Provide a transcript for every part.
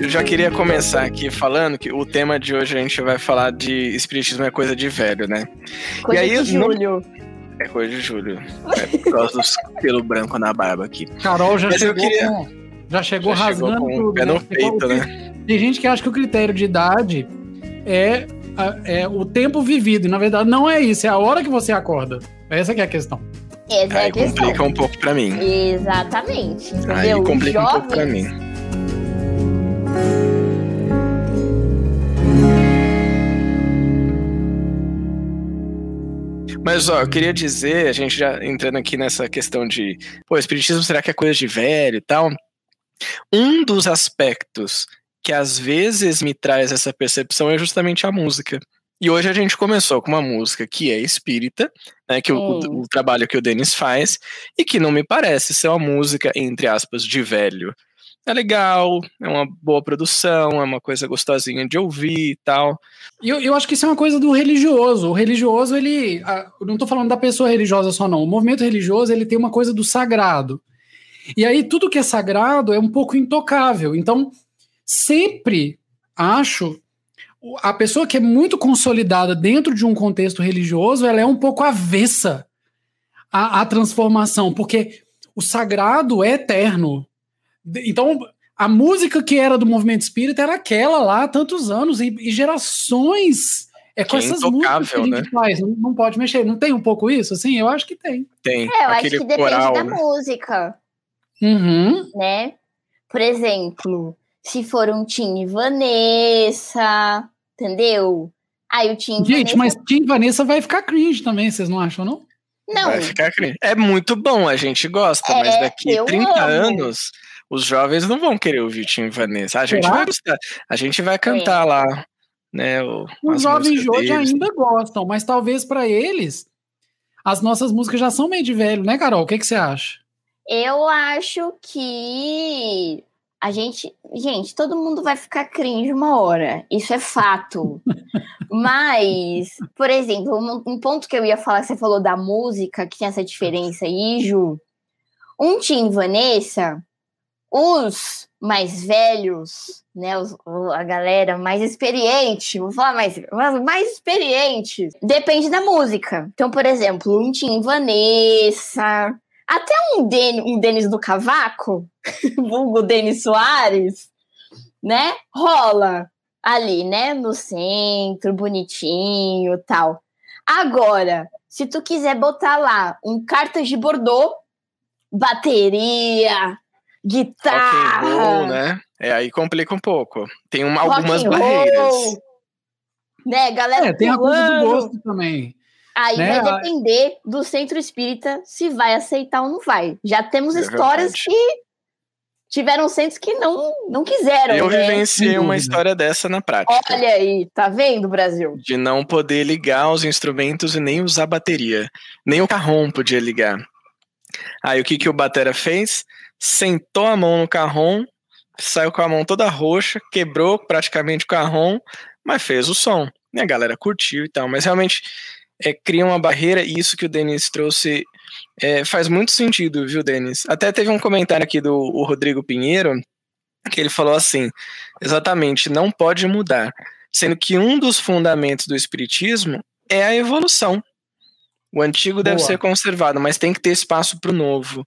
Eu já queria começar aqui falando que o tema de hoje a gente vai falar de espiritismo é coisa de velho, né? Coisa e aí, de Júlio. É coisa de Júlio. É por causa dos pelo branco na barba aqui. Carol já Mas chegou, queria- com, já chegou Já chegou rasgando com o tudo, pé no né? peito, né? Tem gente que acha que o critério de idade é, é o tempo vivido. E na verdade não é isso, é a hora que você acorda. Essa que é a questão. Essa é Aí questão. complica um pouco pra mim. Exatamente. Aí Entendeu? complica um pouco pra Jovens- mim. Mas, ó, eu queria dizer, a gente já entrando aqui nessa questão de, pô, espiritismo será que é coisa de velho e tal? Um dos aspectos que às vezes me traz essa percepção é justamente a música. E hoje a gente começou com uma música que é espírita, né, que o, o- trabalho que o Denis faz, e que não me parece ser uma música, entre aspas, de velho. É legal, é uma boa produção, é uma coisa gostosinha de ouvir e tal. E eu, eu acho que isso é uma coisa do religioso. O religioso, ele. a- não tô falando da pessoa religiosa só, não. O movimento religioso, ele tem uma coisa do sagrado. E aí, tudo que é sagrado é um pouco intocável. Então, sempre acho. A pessoa que é muito consolidada dentro de um contexto religioso, ela é um pouco avessa à, à transformação, porque o sagrado é eterno. Então, a música que era do movimento espírita era aquela lá há tantos anos e, e gerações. É com Que é essas músicas que a gente né? faz, não, não pode mexer. Não tem um pouco isso? Assim, eu acho que tem. Tem É, eu acho aquele que depende coral, da né? música, Uhum. né? Por exemplo, se for um Tim e Vanessa, entendeu? Aí o Tim e Gente, Vanessa... mas Tim Vanessa vai ficar cringe também, vocês não acham, não? Não, Vai ficar cringe. É muito bom, a gente gosta, mas É, daqui eu 30 amo. anos, os jovens não vão querer ouvir Tim Vanessa. A gente Será? vai gostar. A gente vai cantar lá, né? O, Os jovens de hoje deles. ainda gostam, mas talvez pra eles as nossas músicas já são meio de velho, né, Carol? O que, que você acha? eu acho que a gente... Gente, todo mundo vai ficar cringe uma hora. Isso é fato. Mas, por exemplo, um, um ponto que eu ia falar, você falou da música, que tem essa diferença aí, Ju. Um Tim Vanessa, os mais velhos, né, os- a galera mais experiente, vou falar mais, mais experientes, depende da música. Então, por exemplo, um Tim Vanessa, até um, Den, um Denis do Cavaco, vulgo Denis Soares, né, rola ali, né, no centro, bonitinho e tal. Agora, se tu quiser botar lá um cartas de Bordeaux, bateria, guitarra, roll, né? É, aí complica um pouco. Tem uma, algumas roll, barreiras. né, galera É, tem a coisa do gosto também. Aí né? vai depender do centro espírita se vai aceitar ou não vai. Já temos É histórias verdade. que tiveram centros que não, não quiseram, Eu né? vivenciei uma história dessa na prática. Olha aí, tá vendo, Brasil? De não poder ligar os instrumentos e nem usar bateria. Nem o carrom podia ligar. Aí o que, que o Batera fez? Sentou a mão no carrom, saiu com a mão toda roxa, quebrou praticamente o carrom, mas fez o som. E a galera curtiu e tal. Mas realmente é, cria uma barreira, e isso que o Denis trouxe é, faz muito sentido, viu, Denis? Até teve um comentário aqui do Rodrigo Pinheiro, que ele falou assim: exatamente, não pode mudar. Sendo que um dos fundamentos do Espiritismo é a evolução. O antigo deve Boa. ser conservado, mas tem que ter espaço para o novo.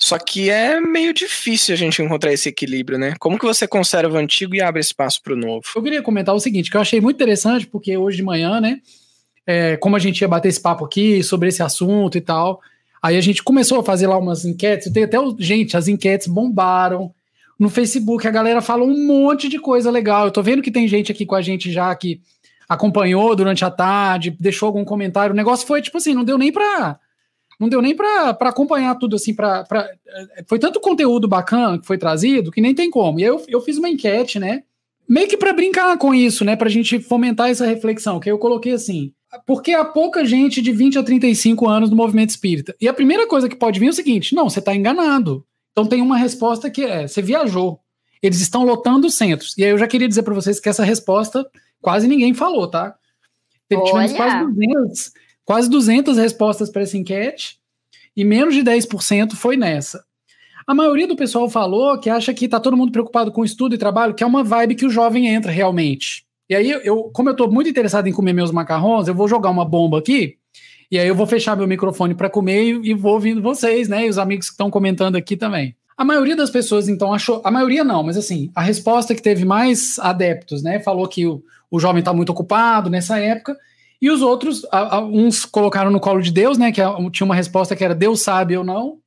Só que é meio difícil a gente encontrar esse equilíbrio, né? Como que você conserva o antigo e abre espaço para o novo? Eu queria comentar o seguinte, que eu achei muito interessante, porque hoje de manhã, né, é, como a gente ia bater esse papo aqui sobre esse assunto e tal, aí a gente começou a fazer lá umas enquetes, tem até, gente, as enquetes bombaram no Facebook, a galera falou um monte de coisa legal, eu tô vendo que tem gente aqui com a gente já que acompanhou durante a tarde, deixou algum comentário, o negócio foi tipo assim, não deu nem pra... Não deu nem pra acompanhar tudo assim, pra, pra- foi tanto conteúdo bacana que foi trazido que nem tem como. E aí eu, eu fiz uma enquete, né? meio que para brincar com isso, né, pra gente fomentar essa reflexão, que eu coloquei assim, porque há pouca gente de 20 a 35 anos no movimento espírita. E a primeira coisa que pode vir é o seguinte, não, você tá enganado. Então tem uma resposta que é, você viajou. Eles estão lotando os centros. E aí eu já queria dizer para vocês que essa resposta quase ninguém falou, tá? Tivemos Olha! quase 200, quase 200 respostas para essa enquete. e menos de 10% foi nessa. A maioria do pessoal falou que acha que tá todo mundo preocupado com estudo e trabalho, que é uma vibe que o jovem entra realmente. E aí, eu, como eu tô muito interessado em comer meus macarrões, eu vou jogar uma bomba aqui, e aí eu vou fechar meu microfone para comer e, e, vou ouvindo vocês, né? E os amigos que estão comentando aqui também. A maioria das pessoas, então, achou. A maioria não, mas assim, a resposta que teve mais adeptos, né? Falou que o, o jovem está muito ocupado nessa época. E os outros, a, a, uns colocaram no colo de Deus, né? Que a, tinha uma resposta que era Deus sabe ou não.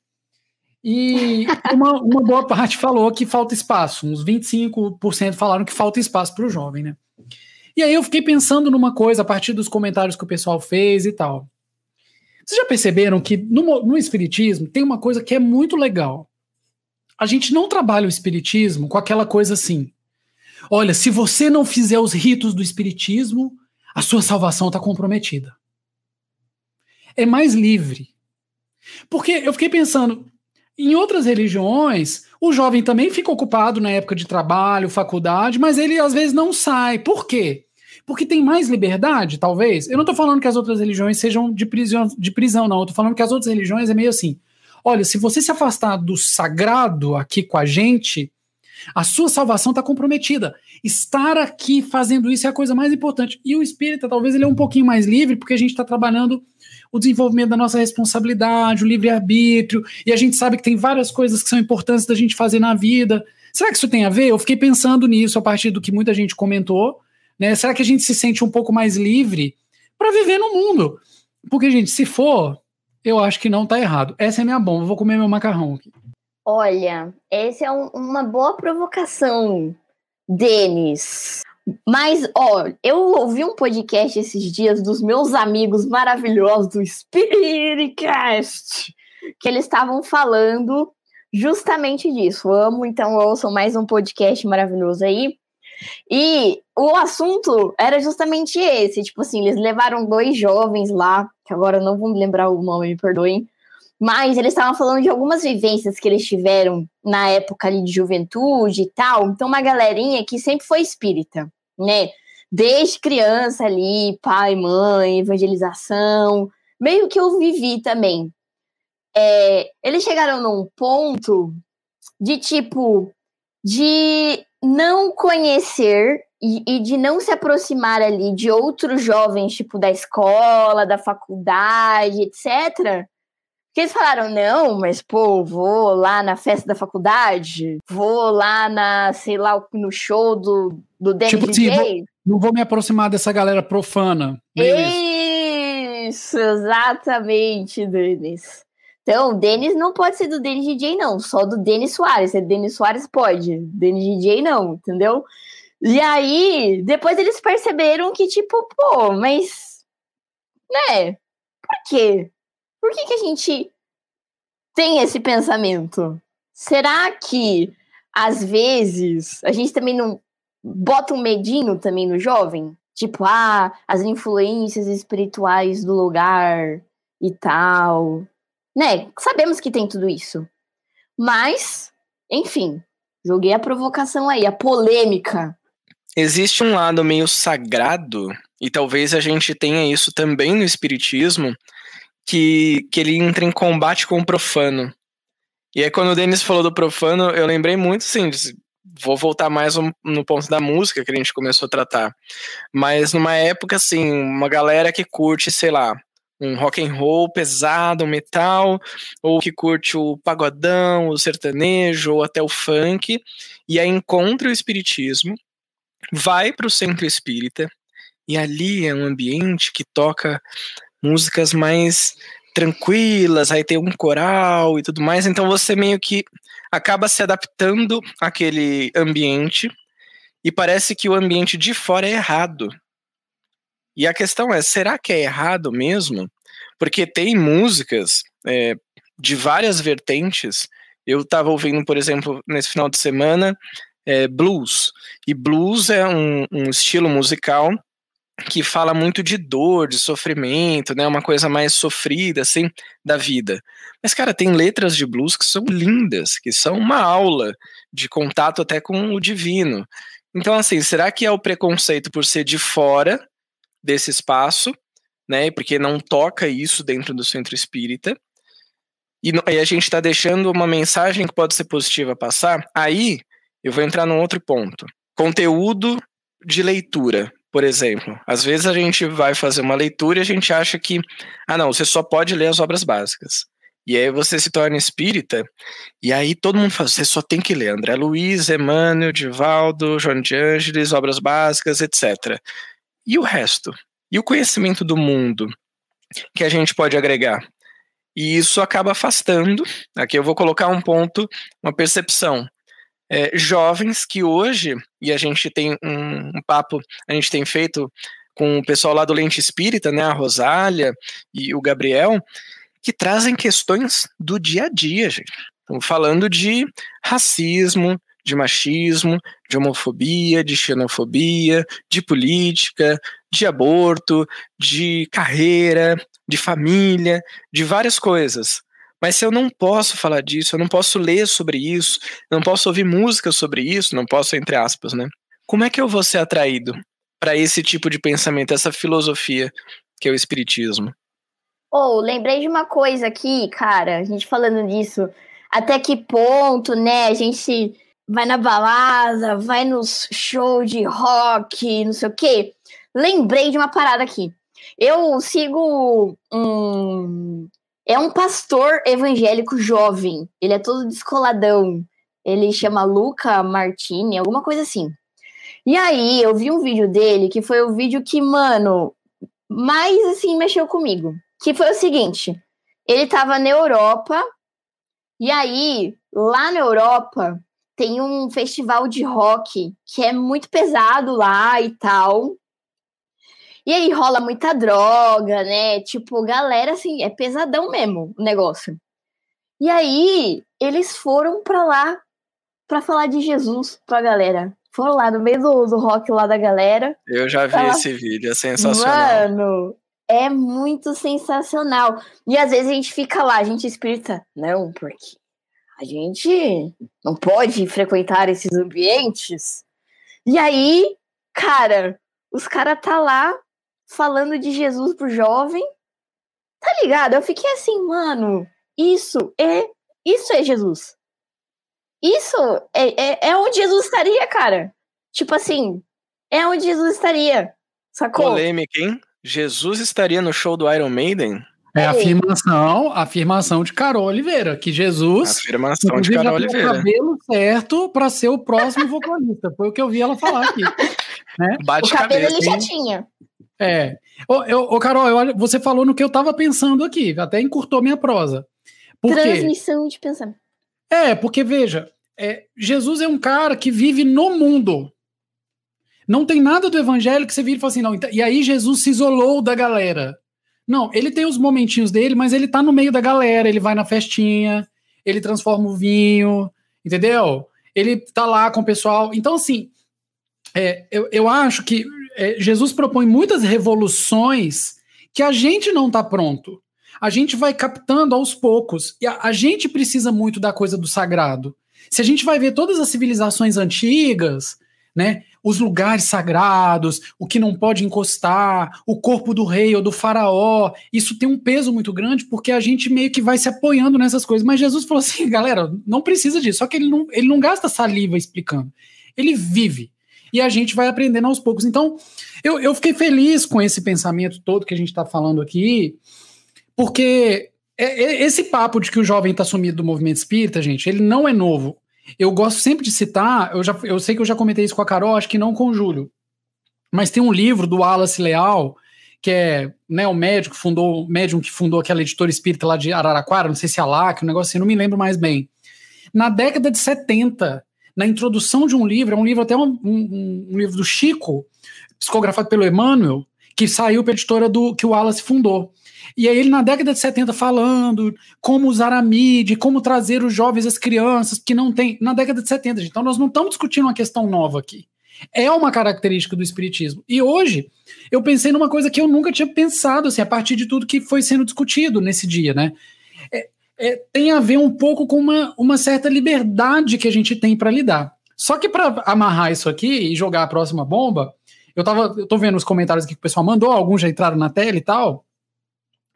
E uma, uma boa parte falou que falta espaço. Uns 25% falaram que falta espaço para o jovem, né? E aí eu fiquei pensando numa coisa a partir dos comentários que o pessoal fez e tal. Vocês já perceberam que no, no Espiritismo tem uma coisa que é muito legal a gente não trabalha o espiritismo com aquela coisa assim. Olha, se você não fizer os ritos do espiritismo, a sua salvação está comprometida. É mais livre. Porque eu fiquei pensando, em outras religiões, o jovem também fica ocupado na época de trabalho, faculdade, mas ele às vezes não sai. Por quê? Porque tem mais liberdade, talvez. Eu não estou falando que as outras religiões sejam de prisão, de prisão não. Eu estou falando que as outras religiões é meio assim. Olha, se você se afastar do sagrado aqui com a gente, a sua salvação está comprometida. Estar aqui fazendo isso é a coisa mais importante. E o espírita, talvez ele é um pouquinho mais livre, porque a gente está trabalhando o desenvolvimento da nossa responsabilidade, o livre-arbítrio, e a gente sabe que tem várias coisas que são importantes da gente fazer na vida. Será que isso tem a ver? Eu fiquei pensando nisso a partir do que muita gente comentou. Né? Será que a gente se sente um pouco mais livre para viver no mundo? Porque, gente, se for, eu acho que não tá errado. Essa é minha bomba, vou comer meu macarrão aqui. Olha, essa é um, uma boa provocação, Denis. Mas, ó, eu ouvi um podcast esses dias dos meus amigos maravilhosos do Spiritcast, que eles estavam falando justamente disso. Amo, então ouçam mais um podcast maravilhoso aí. E o assunto era justamente esse, tipo assim, eles levaram dois jovens lá, que agora eu não vou me lembrar o nome, me perdoem, mas eles estavam falando de algumas vivências que eles tiveram na época ali de juventude e tal. Então, uma galerinha que sempre foi espírita, né? Desde criança ali, pai, mãe, evangelização, meio que eu vivi também. É, eles chegaram num ponto de tipo de não conhecer e, e, de não se aproximar ali de outros jovens, tipo da escola, da faculdade, etc. Porque eles falaram, não, mas pô, vou lá na festa da faculdade, vou lá na, sei lá, no show do, do Danny tipo DJ. Assim, não vou me aproximar dessa galera profana. Isso, exatamente, Denis. Então, Denis não pode ser do Denis DJ, não. Só do Denis Soares. É Denis Soares, pode. Denis DJ, não, entendeu? E aí, depois eles perceberam que, tipo, pô, mas. Né? Por quê? Por que, que a gente tem esse pensamento? Será que, às vezes, a gente também não bota um medinho também no jovem? Tipo, ah, as influências espirituais do lugar e tal né? Sabemos que tem tudo isso. Mas, enfim, joguei a provocação aí, a polêmica. Existe um lado meio sagrado, e talvez a gente tenha isso também no Espiritismo, que, que ele entra em combate com o profano. E aí, quando o Denis falou do profano, eu lembrei muito, sim, vou voltar mais no ponto da música que a gente começou a tratar. Mas numa época, assim, uma galera que curte, sei lá, um rock and roll pesado, um metal, ou que curte o pagodão, o sertanejo, ou até o funk, e aí encontra o espiritismo, vai para o centro espírita, e ali é um ambiente que toca músicas mais tranquilas, aí tem um coral e tudo mais, então você meio que acaba se adaptando àquele ambiente, e parece que o ambiente de fora é errado, e a questão é, será que é errado mesmo? Porque tem músicas é, de várias vertentes. Eu estava ouvindo, por exemplo, nesse final de semana, é, blues. E blues é um, um estilo musical que fala muito de dor, de sofrimento, né? Uma coisa mais sofrida, assim, da vida. Mas, cara, tem letras de blues que são lindas, que são uma aula de contato até com o divino. Então, assim, será que é o preconceito por ser de fora desse espaço, né? Porque não toca isso dentro do centro espírita. e aí a gente está deixando uma mensagem que pode ser positiva passar, aí eu vou entrar num outro ponto. Conteúdo de leitura, por exemplo. Às vezes a gente vai fazer uma leitura e a gente acha que, ah, não, você só pode ler as obras básicas. E aí você se torna espírita, e aí todo mundo fala, você só tem que ler André Luiz, Emmanuel, Divaldo, João de Ângeles, obras básicas, etc. E o resto? E o conhecimento do mundo que a gente pode agregar? E isso acaba afastando. Aqui eu vou colocar um ponto, uma percepção. É, jovens que hoje, e a gente tem um, um, papo, a gente tem feito com o pessoal lá do Lente Espírita, né, a Rosália e o Gabriel, que trazem questões do dia a dia, gente. Estamos falando de racismo, de machismo, de homofobia, de xenofobia, de política, de aborto, de carreira, de família, de várias coisas. Mas se eu não posso falar disso, eu não posso ler sobre isso, não posso ouvir música sobre isso, não posso, entre aspas, né? Como é que eu vou ser atraído para esse tipo de pensamento, essa filosofia que é o Espiritismo? Oh, lembrei de uma coisa aqui, cara, a gente falando disso. Até que ponto, né, a gente vai na balada, vai nos shows de rock, não sei o quê. Lembrei de uma parada aqui. Eu sigo um. É um pastor evangélico jovem. Ele é todo descoladão. Ele chama Luca Martini, alguma coisa assim. E aí, eu vi um vídeo dele que foi o vídeo que, mano, mais assim mexeu comigo. Que foi o seguinte: ele tava na Europa, e aí, lá na Europa, tem um festival de rock que é muito pesado lá e tal. E aí rola muita droga, né? Tipo, galera, assim, é pesadão mesmo o negócio. E aí, eles foram pra lá pra falar de Jesus pra galera. Foram lá no meio do, do rock lá da galera. Eu já vi esse vídeo, é sensacional. Mano, é muito sensacional. E às vezes a gente fica lá, a gente espírita. Não, porque a gente não pode frequentar esses ambientes. E aí, cara, os caras tá lá falando de Jesus pro jovem. Tá ligado? Eu fiquei assim, mano, isso é isso é Jesus. Isso é, é, é onde Jesus estaria, cara. Tipo assim, é onde Jesus estaria. Sacou? Polêmica, hein? Jesus estaria no show do Iron Maiden? É a afirmação, afirmação de Carol Oliveira, que Jesus afirmação de Carol Oliveira. o cabelo certo para ser o próximo vocalista. Foi o que eu vi ela falar aqui. Né? Bate o cabelo cabeça, ele já tinha. É. Ô, eu, ô, Carol, eu, você falou no que eu estava pensando aqui, até encurtou minha prosa. Por Transmissão de pensamento. É, porque veja, é, Jesus é um cara que vive no mundo. Não tem nada do evangelho que você vira e fala assim, não. E aí Jesus se isolou da galera. Não, ele tem os momentinhos dele, mas ele tá no meio da galera, ele vai na festinha, ele transforma o vinho, entendeu? Ele tá lá com o pessoal. Então, assim, é, eu, eu acho que é, Jesus propõe muitas revoluções que a gente não tá pronto. A gente vai captando aos poucos. E a, a gente precisa muito da coisa do sagrado. Se a gente vai ver todas as civilizações antigas, né? Os lugares sagrados, o que não pode encostar, o corpo do rei ou do faraó, isso tem um peso muito grande porque a gente meio que vai se apoiando nessas coisas. Mas Jesus falou assim, galera, não precisa disso. Só que ele não, ele não gasta saliva explicando. Ele vive. E a gente vai aprendendo aos poucos. Então, eu, eu fiquei feliz com esse pensamento todo que a gente está falando aqui, porque é, é, esse papo de que o jovem está sumido do movimento espírita, gente, ele não é novo. Eu gosto sempre de citar, eu, já, eu sei que eu já comentei isso com a Carol, acho que não com o Júlio, mas tem um livro do Wallace Leal, que é né, o médico fundou, médium que fundou aquela editora espírita lá de Araraquara, não sei se é lá, que um negócio assim, não me lembro mais bem. Na década de 70, na introdução de um livro, é um livro até um, um, um livro do Chico, psicografado pelo Emmanuel, que saiu para a editora do que o Wallace fundou. E aí ele na década de 70 falando como usar a mídia, como trazer os jovens, as crianças, que não tem. Na década de 70, gente. Então nós não estamos discutindo uma questão nova aqui. É uma característica do espiritismo. E hoje eu pensei numa coisa que eu nunca tinha pensado, assim, a partir de tudo que foi sendo discutido nesse dia, né? É, é, tem a ver um pouco com uma, uma certa liberdade que a gente tem para lidar. Só que para amarrar isso aqui e jogar a próxima bomba, eu tava, eu tô vendo os comentários que o pessoal mandou, alguns já entraram na tela e tal.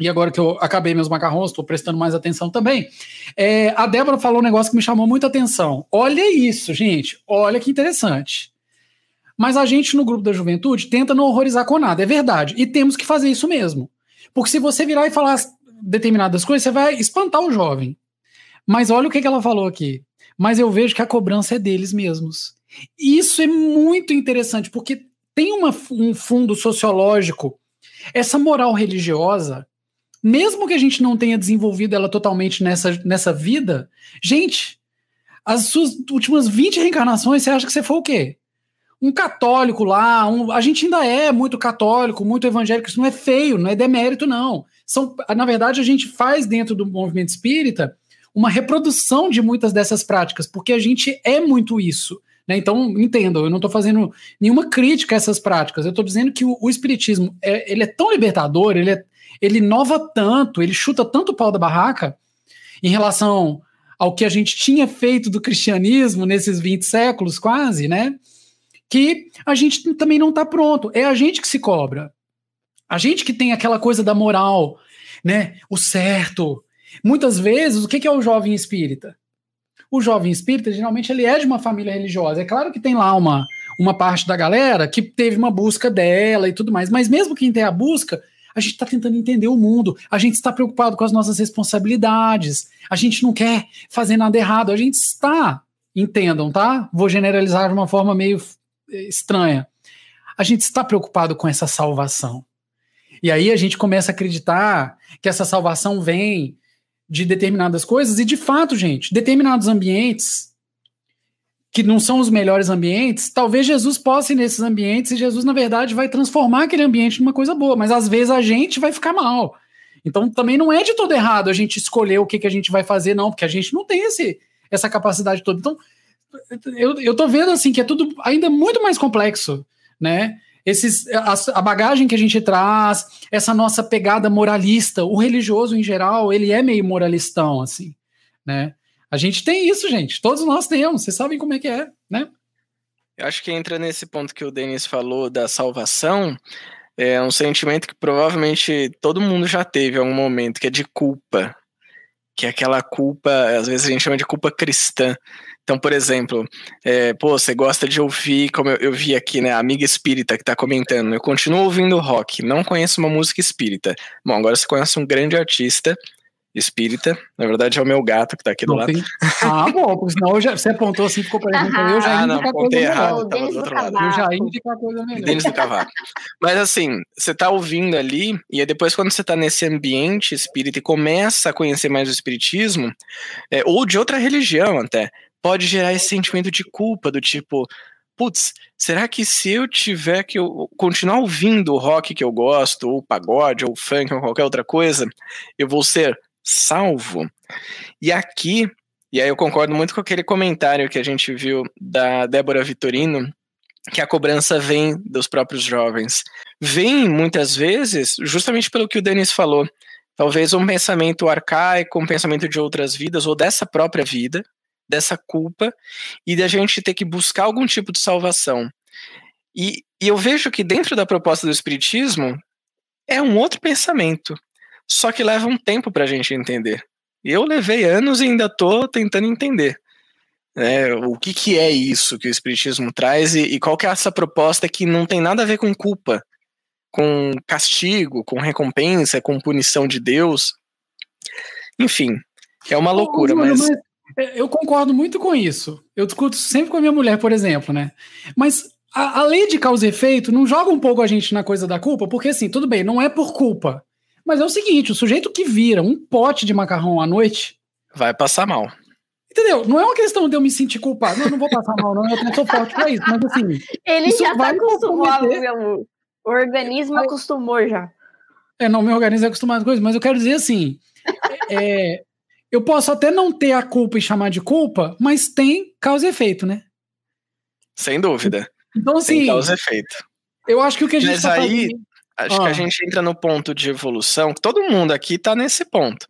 E agora que eu acabei meus macarrões, estou prestando mais atenção também. É, a Débora falou um negócio que me chamou muita atenção. Olha isso, gente. Olha que interessante. Mas a gente no grupo da juventude tenta não horrorizar com nada, é verdade. E temos que fazer isso mesmo. Porque se você virar e falar determinadas coisas, você vai espantar o jovem. Mas olha o que, ela falou aqui. Mas eu vejo que a cobrança é deles mesmos. Isso é muito interessante, porque tem uma, um fundo sociológico. Essa moral religiosa, mesmo que a gente não tenha desenvolvido ela totalmente nessa, nessa vida, gente, as suas últimas 20 reencarnações, você acha que você foi o quê? Um católico lá, um, a gente ainda é muito católico, muito evangélico, isso não é feio, não é demérito, não. São, na verdade, a gente faz dentro do movimento espírita uma reprodução de muitas dessas práticas, porque a gente é muito isso. Né? Então, entendam, eu não estou fazendo nenhuma crítica a essas práticas, eu estou dizendo que o, o espiritismo é, ele é tão libertador, ele, é, ele inova tanto, ele chuta tanto o pau da barraca em relação ao que a gente tinha feito do cristianismo nesses 20 séculos quase, né? Que a gente também não está pronto. É a gente que se cobra. A gente que tem aquela coisa da moral, né? O certo, Muitas vezes, o que é o jovem espírita? O jovem espírita, geralmente, ele é de uma família religiosa. É claro que tem lá uma, uma parte da galera que teve uma busca dela e tudo mais, mas mesmo quem tem a busca, a gente está tentando entender o mundo, a gente está preocupado com as nossas responsabilidades, a gente não quer fazer nada errado, a gente está, entendam, tá? Vou generalizar de uma forma meio eh, estranha. A gente está preocupado com essa salvação. E aí a gente começa a acreditar que essa salvação vem de determinadas coisas, e de fato, gente, determinados ambientes que não são os melhores ambientes, talvez Jesus possa ir nesses ambientes e Jesus, na verdade, vai transformar aquele ambiente numa coisa boa, mas às vezes a gente vai ficar mal. Então também não é de todo errado a gente escolher o que, que a gente vai fazer, não, porque a gente não tem esse, essa capacidade toda. Então, eu, eu tô vendo assim que é tudo ainda muito mais complexo, né? esses, a, a, bagagem que a gente traz, essa nossa pegada moralista, o religioso em geral, ele é meio moralistão, assim, né? A gente tem isso, gente, todos nós temos, vocês sabem como é que é, né? Eu acho que entra nesse ponto que o Denis falou da salvação, é um sentimento que provavelmente todo mundo já teve em algum momento, que é de culpa, que é aquela culpa, às vezes a gente chama de culpa cristã, então, por exemplo, é, pô, você gosta de ouvir, como eu, eu, vi aqui, né, a amiga espírita que tá comentando, eu continuo ouvindo rock, não conheço uma música espírita. Bom, agora você conhece um grande artista espírita, na verdade é o meu gato que tá aqui do lado. Ah, bom, porque senão eu já, você apontou assim, ficou parecendo, ah, eu já ah, não, coisa errado, tava do outro lado. Eu já indico a coisa melhor. Denis do Cavaco. Mas assim, você tá ouvindo ali, e aí depois quando você tá nesse ambiente espírita e começa a conhecer mais o espiritismo, é, ou de outra religião até, pode gerar esse sentimento de culpa, do tipo, putz, será que se eu tiver que eu continuar ouvindo o rock que eu gosto, ou pagode, ou funk, ou qualquer outra coisa, eu vou ser salvo? E aqui, e aí eu concordo muito com aquele comentário que a gente viu da Débora Vitorino, que a cobrança vem dos próprios jovens. Vem, muitas vezes, justamente pelo que o Denis falou, talvez um pensamento arcaico, um pensamento de outras vidas, ou dessa própria vida, dessa culpa e da gente ter que buscar algum tipo de salvação. E, e eu vejo que dentro da proposta do Espiritismo é um outro pensamento, só que leva um tempo para a gente entender. Eu levei anos e ainda estou tentando entender. É, o que, que é isso que o Espiritismo traz e, e qual que é essa proposta que não tem nada a ver com culpa, com castigo, com recompensa, com punição de Deus. Enfim, é uma loucura, mas... mas... É, eu concordo muito com isso. Eu discuto sempre com a minha mulher, por exemplo, né? Mas a, a, lei de causa e efeito não joga um pouco a gente na coisa da culpa, porque assim, tudo bem, não é por culpa. Mas é o seguinte: o sujeito que vira um pote de macarrão à noite. Vai passar mal. Entendeu? Não é uma questão de eu me sentir culpado. Não, eu não vou passar mal, não. Eu não sou forte pra isso. Mas assim. Ele já tá acostumado, meu. O organismo acostumou já. É, não, meu organismo é acostumado com isso, mas eu quero dizer assim. é, eu posso até não ter a culpa e chamar de culpa, mas tem causa e efeito, né? Sem dúvida. Então, assim. Tem causa e efeito. Eu acho que o que a gente. Mas tá aí, fazendo... acho que a ah. gente entra no ponto de evolução. Todo mundo aqui tá nesse ponto.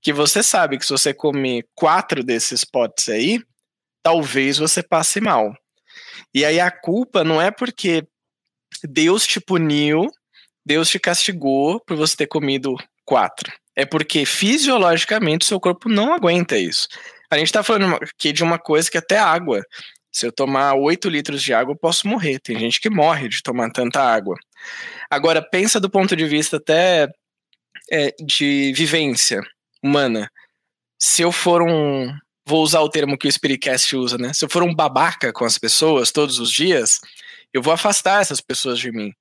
Que você sabe que se você comer quatro desses potes aí, talvez você passe mal. E aí a culpa não é porque Deus te puniu, Deus te castigou por você ter comido quatro. É porque fisiologicamente o seu corpo não aguenta isso. A gente tá falando aqui de uma coisa que até água. Se eu tomar 8 litros de água, eu posso morrer. Tem gente que morre de tomar tanta água. Agora, pensa do ponto de vista até é, de vivência humana. Se eu for um. Vou usar o termo que o Spiritcast usa, né? Se eu for um babaca com as pessoas todos os dias, eu vou afastar essas pessoas de mim.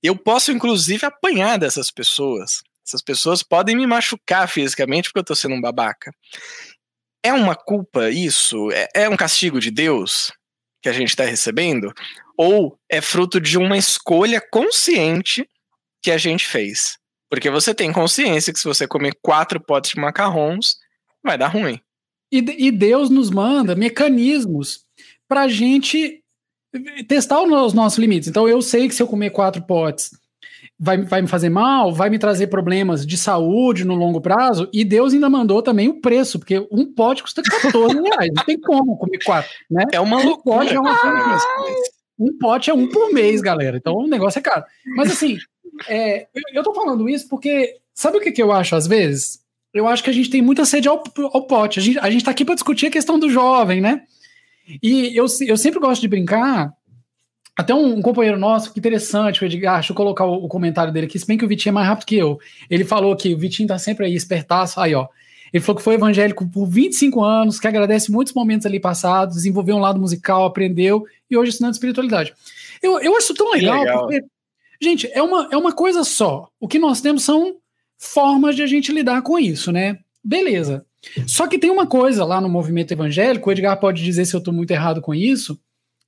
Eu posso, inclusive, apanhar dessas pessoas. Essas pessoas podem me machucar fisicamente porque eu tô sendo um babaca. É uma culpa isso? É, é um castigo de Deus que a gente está recebendo? Ou é fruto de uma escolha consciente que a gente fez? Porque você tem consciência que se você comer quatro potes de macarrons, vai dar ruim. E, e Deus nos manda mecanismos para a gente testar os nossos limites. Então eu sei que se eu comer quatro potes vai, vai me fazer mal, vai me trazer problemas de saúde no longo prazo, e Deus ainda mandou também o preço, porque um pote custa 14 reais, não tem como comer quatro, né? É uma loucura. Um pote é, uma, um pote é um por mês, galera, então o negócio é caro. Mas assim, é, eu, tô falando isso porque, sabe o que, que eu acho às vezes? Eu acho que a gente tem muita sede ao, ao pote, a gente, a gente tá aqui para discutir a questão do jovem, né? E eu, eu sempre gosto de brincar até um, um, companheiro nosso, que interessante, o Edgar, deixa eu colocar o, o, comentário dele aqui, se bem que o Vitinho é mais rápido que eu. Ele falou que o Vitinho tá sempre aí, espertaço, aí ó. Ele falou que foi evangélico por 25 anos, que agradece muitos momentos ali passados, desenvolveu um lado musical, aprendeu, e hoje estudando espiritualidade. Eu, eu acho tão legal, legal, porque, gente, é uma, é uma coisa só. O que nós temos são formas de a gente lidar com isso, né? Beleza. Só que tem uma coisa lá no movimento evangélico, o Edgar pode dizer se eu estou muito errado com isso,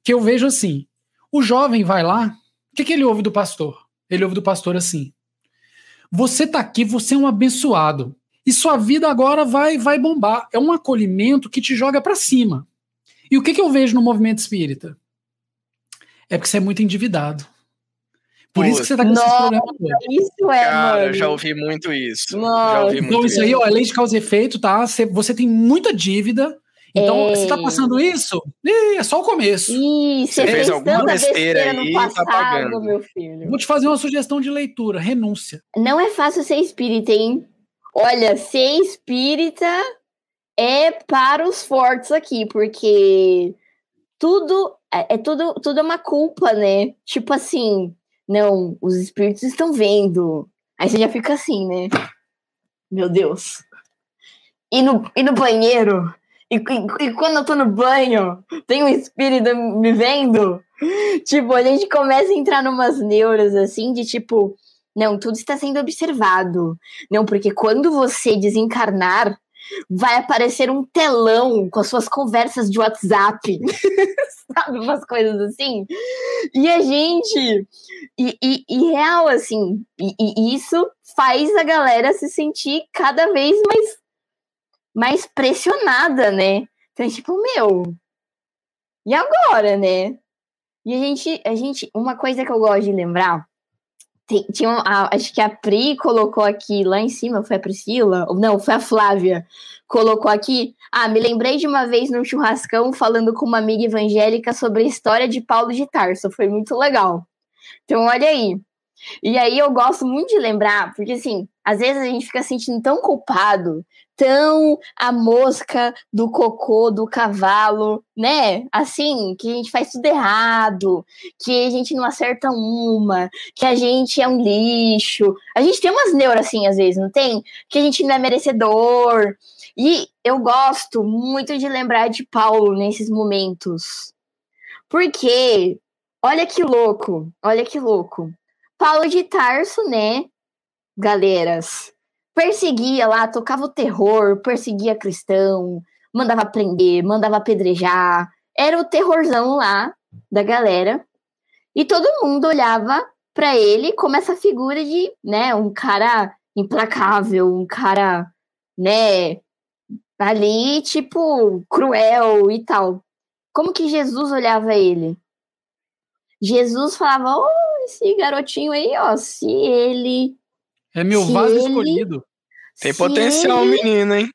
que eu vejo assim: o jovem vai lá, o que, que ele ouve do pastor? Ele ouve do pastor assim: Você está aqui, você é um abençoado. E sua vida agora vai vai bombar. É um acolhimento que te joga para cima. E o que, que eu vejo no movimento espírita? É porque você é muito endividado. Por Pô, isso que você tá com esses problemas. Isso é, Cara, mano. eu já ouvi muito isso. Nossa. Já ouvi então, muito isso aí, ó, é lei de causa e efeito, tá? Você, você tem muita dívida, então, é... você tá passando isso? Ih, é só o começo. Ih, você, fez, fez alguma besteira, besteira aí, no tá passado, tá pagando. meu filho. Vou te fazer uma sugestão de leitura, renúncia. Não é fácil ser espírita, hein? Olha, ser espírita é para os fortes aqui, porque tudo é, é tudo, tudo é uma culpa, né? Tipo assim, não, os espíritos estão vendo. Aí você já fica assim, né? Meu Deus. E no, e no banheiro, e, e, e, quando eu tô no banho, tem um espírito me vendo. Tipo, a gente começa a entrar numas neuras assim, de tipo, não, tudo está sendo observado. Não, porque quando você desencarnar, vai aparecer um telão com as suas conversas de WhatsApp. Sabe, umas coisas assim. E a gente. E, e, e real, assim. E, e isso faz a galera se sentir cada vez mais mais pressionada, né? Então, tipo, meu, e agora, né? E a gente, a gente, uma coisa que eu gosto de lembrar, tinha a, acho que a Pri colocou aqui lá em cima, foi a Priscila? Não, foi a Flávia, colocou aqui. Ah, me lembrei de uma vez num churrascão falando com uma amiga evangélica sobre a história de Paulo de Tarso, foi muito legal. Então, olha aí. E aí eu gosto muito de lembrar, porque assim, às vezes a gente fica sentindo tão culpado tão a mosca do cocô do cavalo, né? Assim, que a gente faz tudo errado, que a gente não acerta uma, que a gente é um lixo. A gente tem umas neuras assim, às vezes, não tem? Que a gente não é merecedor. E eu gosto muito de lembrar de Paulo nesses momentos. Porque, olha que louco, olha que louco. Paulo de Tarso, né? Galeras, perseguia lá, tocava o terror, perseguia cristão, mandava prender, mandava apedrejar. Era o terrorzão lá da galera. E todo mundo olhava para ele como essa figura de, né, um cara implacável, um cara, né, ali, tipo, cruel e tal. Como que Jesus olhava ele? Jesus falava: "Oh, esse garotinho aí, ó, se ele é meu se vaso ele, escolhido. Tem potencial, ele, menino, hein?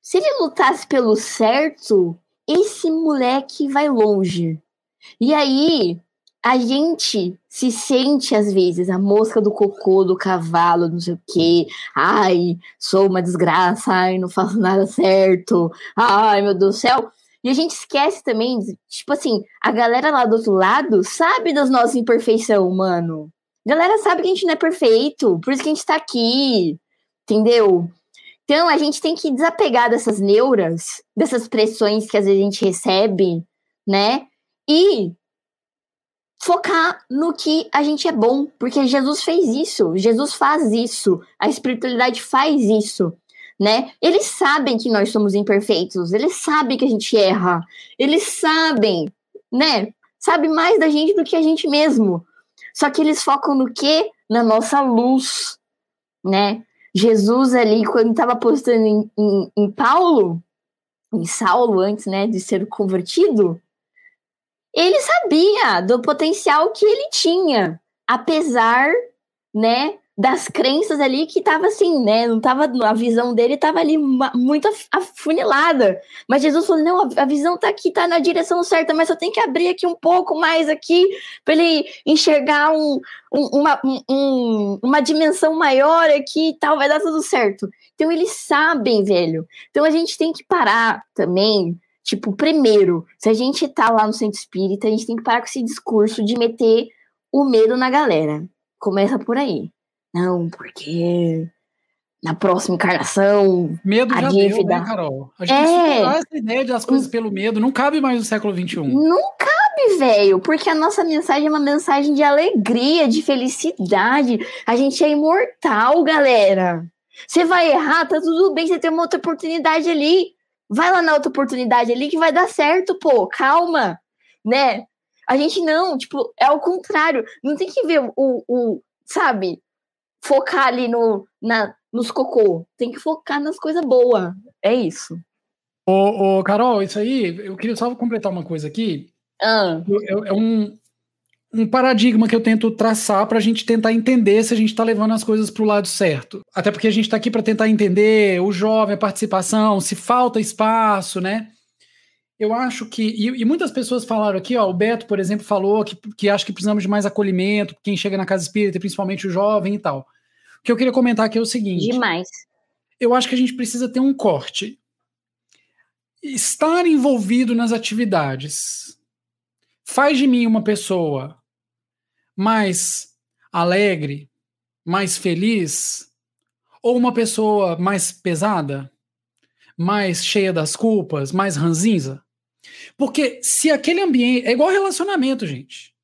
Se ele lutasse pelo certo, esse moleque vai longe. E aí, a gente se sente, às vezes, a mosca do cocô, do cavalo, não sei o quê. Ai, sou uma desgraça, ai, não faço nada certo. Ai, meu Deus do céu. E a gente esquece também, tipo assim, a galera lá do outro lado sabe das nossas imperfeições, mano. Galera sabe que a gente não é perfeito, por isso que a gente tá aqui, entendeu? Então a gente tem que desapegar dessas neuras, dessas pressões que às vezes a gente recebe, né? E focar no que a gente é bom, porque Jesus fez isso, Jesus faz isso, a espiritualidade faz isso, né? Eles sabem que nós somos imperfeitos, eles sabem que a gente erra, eles sabem, né? Sabe mais da gente do que a gente mesmo. Só que eles focam no quê? Na nossa luz, né? Jesus ali, quando estava postando em, em, em Paulo, em Saulo, antes, né, de ser convertido, ele sabia do potencial que ele tinha, apesar, né, das crenças ali que tava assim, né, não tava, a visão dele tava ali muito afunilada, mas Jesus falou, não, a, visão tá aqui, tá na direção certa, mas eu tenho que abrir aqui um pouco mais aqui, para ele enxergar um, um, uma, um, uma dimensão maior aqui tal, vai dar tudo certo. Então eles sabem, velho. Então a gente tem que parar também Tipo, primeiro, se a gente tá lá no centro espírita, a gente tem que parar com esse discurso de meter o medo na galera. Começa por aí. Não, porque na próxima encarnação. Medo a já dívida... deu, né, Carol? A gente é... essa ideia das coisas pelo medo não cabe mais no século XXI. Não cabe, velho, porque a nossa mensagem é uma mensagem de alegria, de felicidade. A gente é imortal, galera. Você vai errar, tá tudo bem, você tem uma outra oportunidade ali. Vai lá na outra oportunidade ali que vai dar certo, pô, calma, né? A gente não, tipo, é o contrário. Não tem que ver o, o sabe, focar ali no, na, nos cocô. Tem que focar nas coisas boas. É isso. Ô, ô, Carol, isso aí, eu queria só completar uma coisa aqui. Ah. É, é um, um paradigma que eu tento traçar para a gente tentar entender se a gente está levando as coisas para o lado certo. Até porque a gente está aqui para tentar entender o jovem, a participação, se falta espaço, né? Eu acho que. E, e, muitas pessoas falaram aqui, ó. O Beto, por exemplo, falou que, que acha que precisamos de mais acolhimento, quem chega na casa espírita, principalmente o jovem e tal. O que eu queria comentar aqui é o seguinte. Demais. Eu acho que a gente precisa ter um corte. Estar envolvido nas atividades faz de mim uma pessoa mais alegre, mais feliz, ou uma pessoa mais pesada, mais cheia das culpas, mais ranzinza? Porque se aquele ambiente. É igual relacionamento, gente.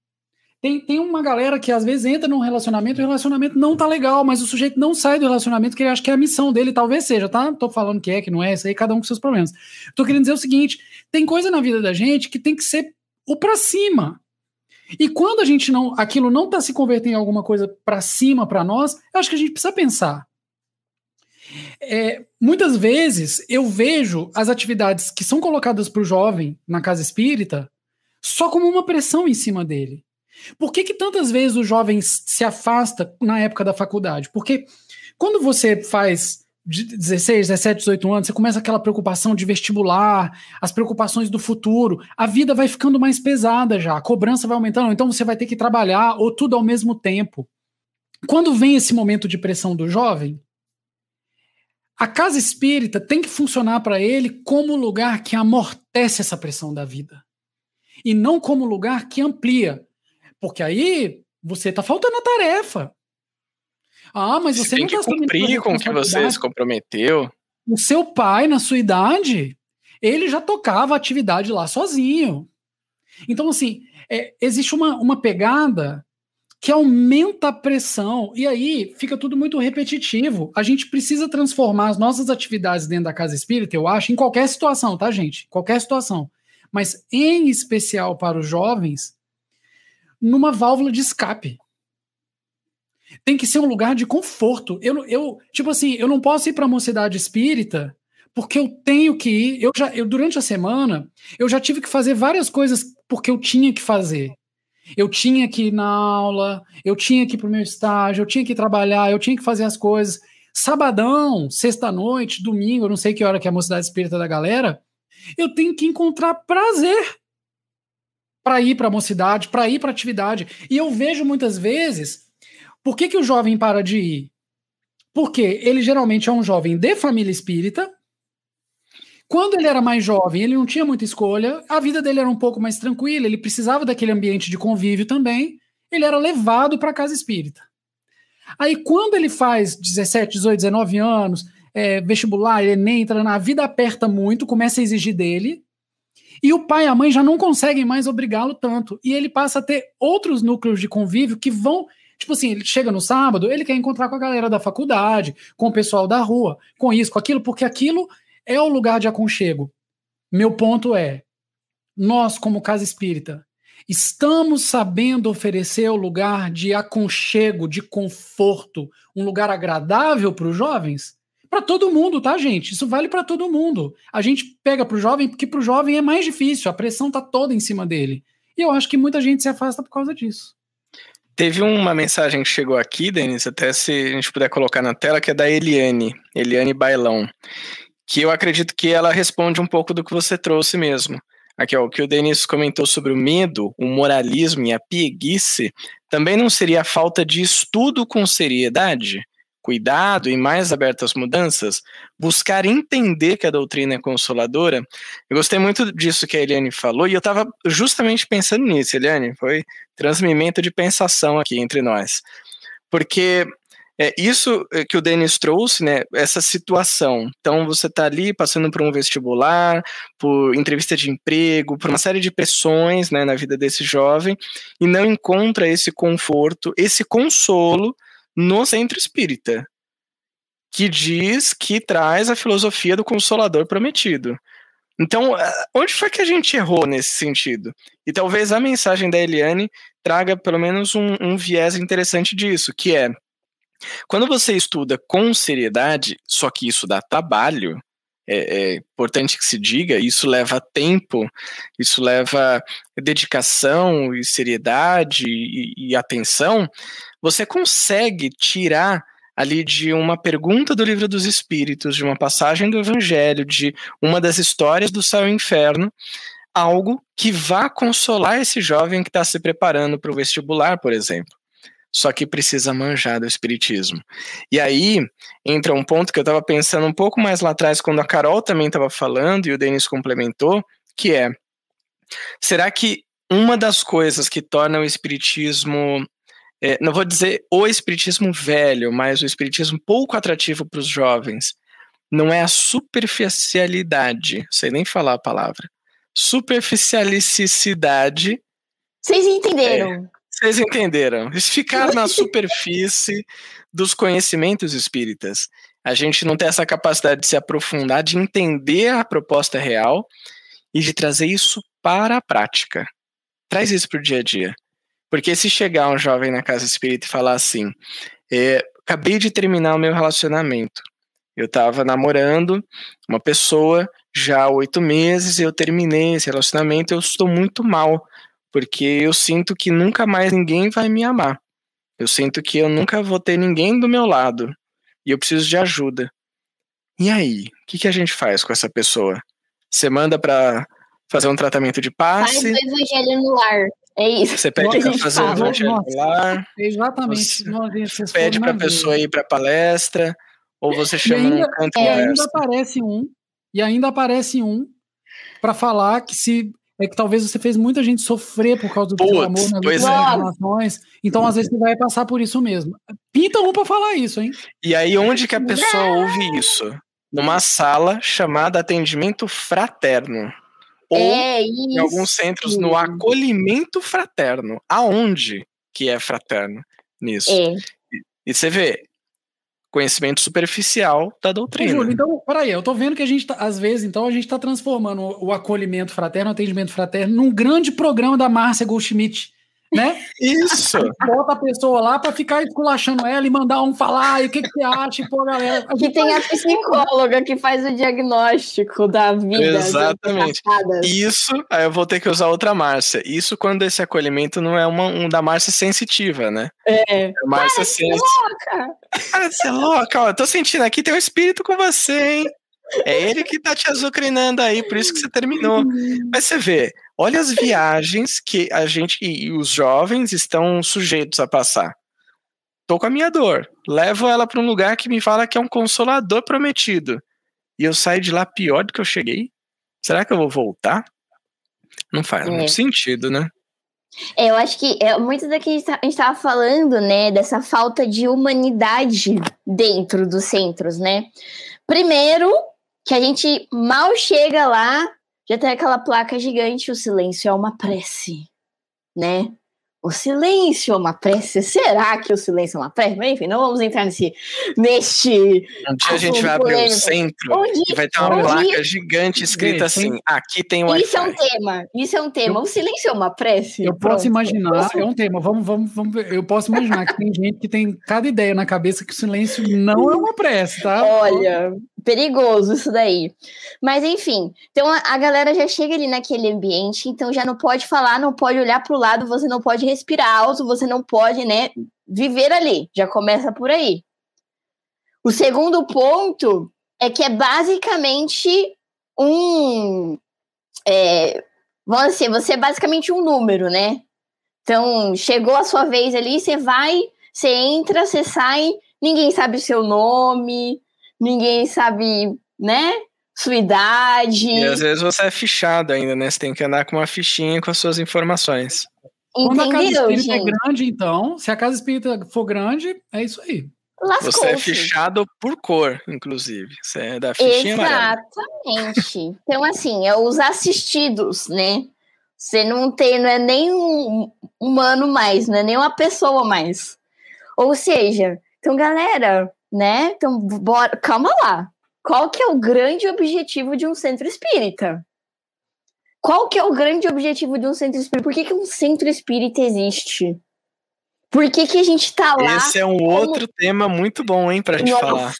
Tem, tem uma galera que às vezes entra num relacionamento e o relacionamento não tá legal, mas o sujeito não sai do relacionamento que ele acha que é a missão dele, talvez seja, tá? Tô falando que é, que não é, isso aí, cada um com seus problemas. Tô querendo dizer o seguinte: tem coisa na vida da gente que tem que ser o pra cima. E quando a gente não, aquilo não está se convertendo em alguma coisa para cima para nós, eu acho que a gente precisa pensar. É, muitas vezes eu vejo as atividades que são colocadas para o jovem na casa espírita só como uma pressão em cima dele. Por que, que tantas vezes o jovem se afasta na época da faculdade? Porque quando você faz de 16, 17, 18 anos, você começa aquela preocupação de vestibular, as preocupações do futuro, a vida vai ficando mais pesada já, a cobrança vai aumentando, então você vai ter que trabalhar ou tudo ao mesmo tempo. Quando vem esse momento de pressão do jovem, a casa espírita tem que funcionar para ele como lugar que amortece essa pressão da vida e não como lugar que amplia, porque aí você está faltando a tarefa. Ah, mas você, você tem não que cumprir com o que você se comprometeu. O seu pai, na sua idade, ele já tocava atividade lá sozinho. Então, assim, é, existe uma, uma pegada que aumenta a pressão, e aí fica tudo muito repetitivo. A gente precisa transformar as nossas atividades dentro da casa espírita, eu acho, em qualquer situação, tá, gente? Qualquer situação. Mas, em especial para os jovens, numa válvula de escape tem que ser um lugar de conforto. Eu, eu tipo assim, eu não posso ir para a mocidade espírita porque eu tenho que ir. Eu já, eu, durante a semana, eu já tive que fazer várias coisas porque eu tinha que fazer. Eu tinha que ir na aula, eu tinha que ir para o meu estágio, eu tinha que trabalhar, eu tinha que fazer as coisas. Sabadão, sexta-noite, domingo, eu não sei que hora que é a mocidade espírita da galera, eu tenho que encontrar prazer. Para ir para a mocidade, para ir para atividade. E eu vejo muitas vezes, por que, que o jovem para de ir? Porque ele geralmente é um jovem de família espírita. Quando ele era mais jovem, ele não tinha muita escolha, a vida dele era um pouco mais tranquila, ele precisava daquele ambiente de convívio também, ele era levado para a casa espírita. Aí, quando ele faz 17, 18, 19 anos, é, vestibular, Enem, entra na vida aperta muito, começa a exigir dele, e o pai e a mãe já não conseguem mais obrigá-lo tanto. E ele passa a ter outros núcleos de convívio que vão. Tipo assim, ele chega no sábado, ele quer encontrar com a galera da faculdade, com o pessoal da rua, com isso, com aquilo, porque aquilo é o lugar de aconchego. Meu ponto é: nós, como casa espírita, estamos sabendo oferecer o lugar de aconchego, de conforto, um lugar agradável para os jovens? Para todo mundo, tá, gente? Isso vale para todo mundo. A gente pega pro jovem porque pro jovem é mais difícil, a pressão tá toda em cima dele. E eu acho que muita gente se afasta por causa disso. Teve uma mensagem que chegou aqui, Denis, até se a gente puder colocar na tela, que é da Eliane, Eliane Bailão, que eu acredito que ela responde um pouco do que você trouxe mesmo. Aqui, ó, o que o Denis comentou sobre o medo, o moralismo e a pieguice, também não seria a falta de estudo com seriedade? Cuidado e mais aberto às mudanças, buscar entender que a doutrina é consoladora. Eu gostei muito disso que a Eliane falou e eu estava justamente pensando nisso, Eliane, foi transmimento de pensação aqui entre nós. Porque é isso que o Denis trouxe, né? Essa situação. Então, você está ali passando por um vestibular, por entrevista de emprego, por uma série de pressões né, na vida desse jovem, e não encontra esse conforto, esse consolo no centro espírita, que diz que traz a filosofia do consolador prometido. Então, eh, onde foi que a gente errou nesse sentido? E talvez a mensagem da Eliane traga pelo menos um, um viés interessante disso, que é quando você estuda com seriedade, só que isso dá trabalho, é, é, importante que se diga, isso leva tempo, isso leva dedicação e seriedade e, e atenção, você consegue tirar ali de uma pergunta do livro dos Espíritos, de uma passagem do Evangelho, de uma das histórias do céu e inferno, algo que vá consolar esse jovem que está se preparando para o vestibular, por exemplo. Só que precisa manjar do Espiritismo. E aí entra um ponto que eu estava pensando um pouco mais lá atrás, quando a Carol também estava falando e o Denis complementou, que é: será que uma das coisas que torna o Espiritismo é, não vou dizer o espiritismo velho, mas o espiritismo pouco atrativo para os jovens, não é a superficialidade, sei nem falar a palavra, superficialicidade. Vocês entenderam? É, vocês entenderam. Ficar na superfície dos conhecimentos espíritas. A gente não tem essa capacidade de se aprofundar, de entender a proposta real e de trazer isso para a prática. Traz isso para o dia a dia. Porque se chegar um jovem na casa espírita e falar assim, é, acabei de terminar o meu relacionamento, eu estava namorando uma pessoa já há oito meses, eu terminei esse relacionamento, eu estou muito mal, porque eu sinto que nunca mais ninguém vai me amar. Eu sinto que eu nunca vou ter ninguém do meu lado e eu preciso de ajuda. E aí, o que, que a gente faz com essa pessoa? Você manda para fazer um tratamento de passe? Faz o evangelho no lar. É isso. Você pede para fazer um evangelho lar. Exatamente. Você pede para a pessoa ir para palestra, ou você chama ainda, um canto é, ainda aparece um, e ainda aparece um para falar que se é que talvez você fez muita gente sofrer por causa do Puts, seu amor nas é. relações. Então, às vezes, você vai passar por isso mesmo. Pinta um para falar isso, hein? E aí, onde que a pessoa ouve isso? Numa sala chamada atendimento fraterno ou é em alguns centros no acolhimento fraterno. Aonde que é fraterno nisso? É. E, e, você vê conhecimento superficial da doutrina. Ô, Júlio, então, peraí, eu tô vendo que a gente, tá, às vezes, então, a gente tá transformando o, o acolhimento fraterno, o atendimento fraterno, num grande programa da Márcia Goldschmidt né? Isso. Bota a pessoa lá para ficar esculachando ela e mandar um falar, e o que, que você acha, pô, galera. A que tem a psicóloga que faz o diagnóstico da vida. Exatamente. Isso, aí eu vou ter que usar outra Márcia. Isso quando esse acolhimento não é uma, um da Márcia sensitiva, né? É. é Márcia sensitiva. Cara, você é louca, ó, eu tô sentindo aqui, tem um espírito com você, hein? É ele que tá te azucrinando aí, por isso que você terminou. Mas você vê, olha as viagens que a gente e os jovens estão sujeitos a passar. Tô com a minha dor, levo ela para um lugar que me fala que é um consolador prometido. E eu saio de lá pior do que eu cheguei? Será que eu vou voltar? Não faz é. muito sentido, né? É, eu acho que é muito da que a gente estava falando, né? Dessa falta de humanidade dentro dos centros, né? Primeiro, que a gente mal chega lá, já tem aquela placa gigante, o silêncio é uma prece, né? O silêncio é uma prece. Será que o silêncio é uma prece? Mas, enfim, não vamos entrar nesse. neste. Um dia a gente vai abrir o centro onde, e vai ter uma placa gigante escrita assim: aqui tem o Isso é um tema. Isso é um tema. Eu, o silêncio é uma prece. Eu Pronto. posso imaginar, é um tema. Vamos, vamos, vamos. Eu posso imaginar que tem gente que tem cada ideia na cabeça que o silêncio não é uma prece, tá? Olha, perigoso isso daí. Mas enfim, então a, galera já chega ali naquele ambiente, então já não pode falar, não pode olhar para o lado, você não pode respirar alto, você não pode, né, viver ali. Já começa por aí. O segundo ponto é que é basicamente um. É, vamos dizer, você é basicamente um número, né? Então, chegou a sua vez ali, você vai, você entra, você sai, ninguém sabe o seu nome, ninguém sabe, né? Sua idade. E às vezes você é fichado ainda, né? Você tem que andar com uma fichinha com as suas informações. Entendeu, Quando a casa espírita é gente? é grande, então, se a casa espírita for grande, é isso aí. Você é fichado por cor, inclusive. Você é da fichinha Exatamente. então, assim, é os assistidos, né? Você não tem, não é nem um humano mais, não é nem uma pessoa mais. Ou seja, então, galera, né? Então, bora, calma lá. Qual que é o grande objetivo de um centro espírita? Qual que é o grande objetivo de um centro espírita? Por que, que um centro espírita existe? Por que, que a gente tá lá? Esse é um como... outro tema muito bom, hein, pra gente Nossa, falar.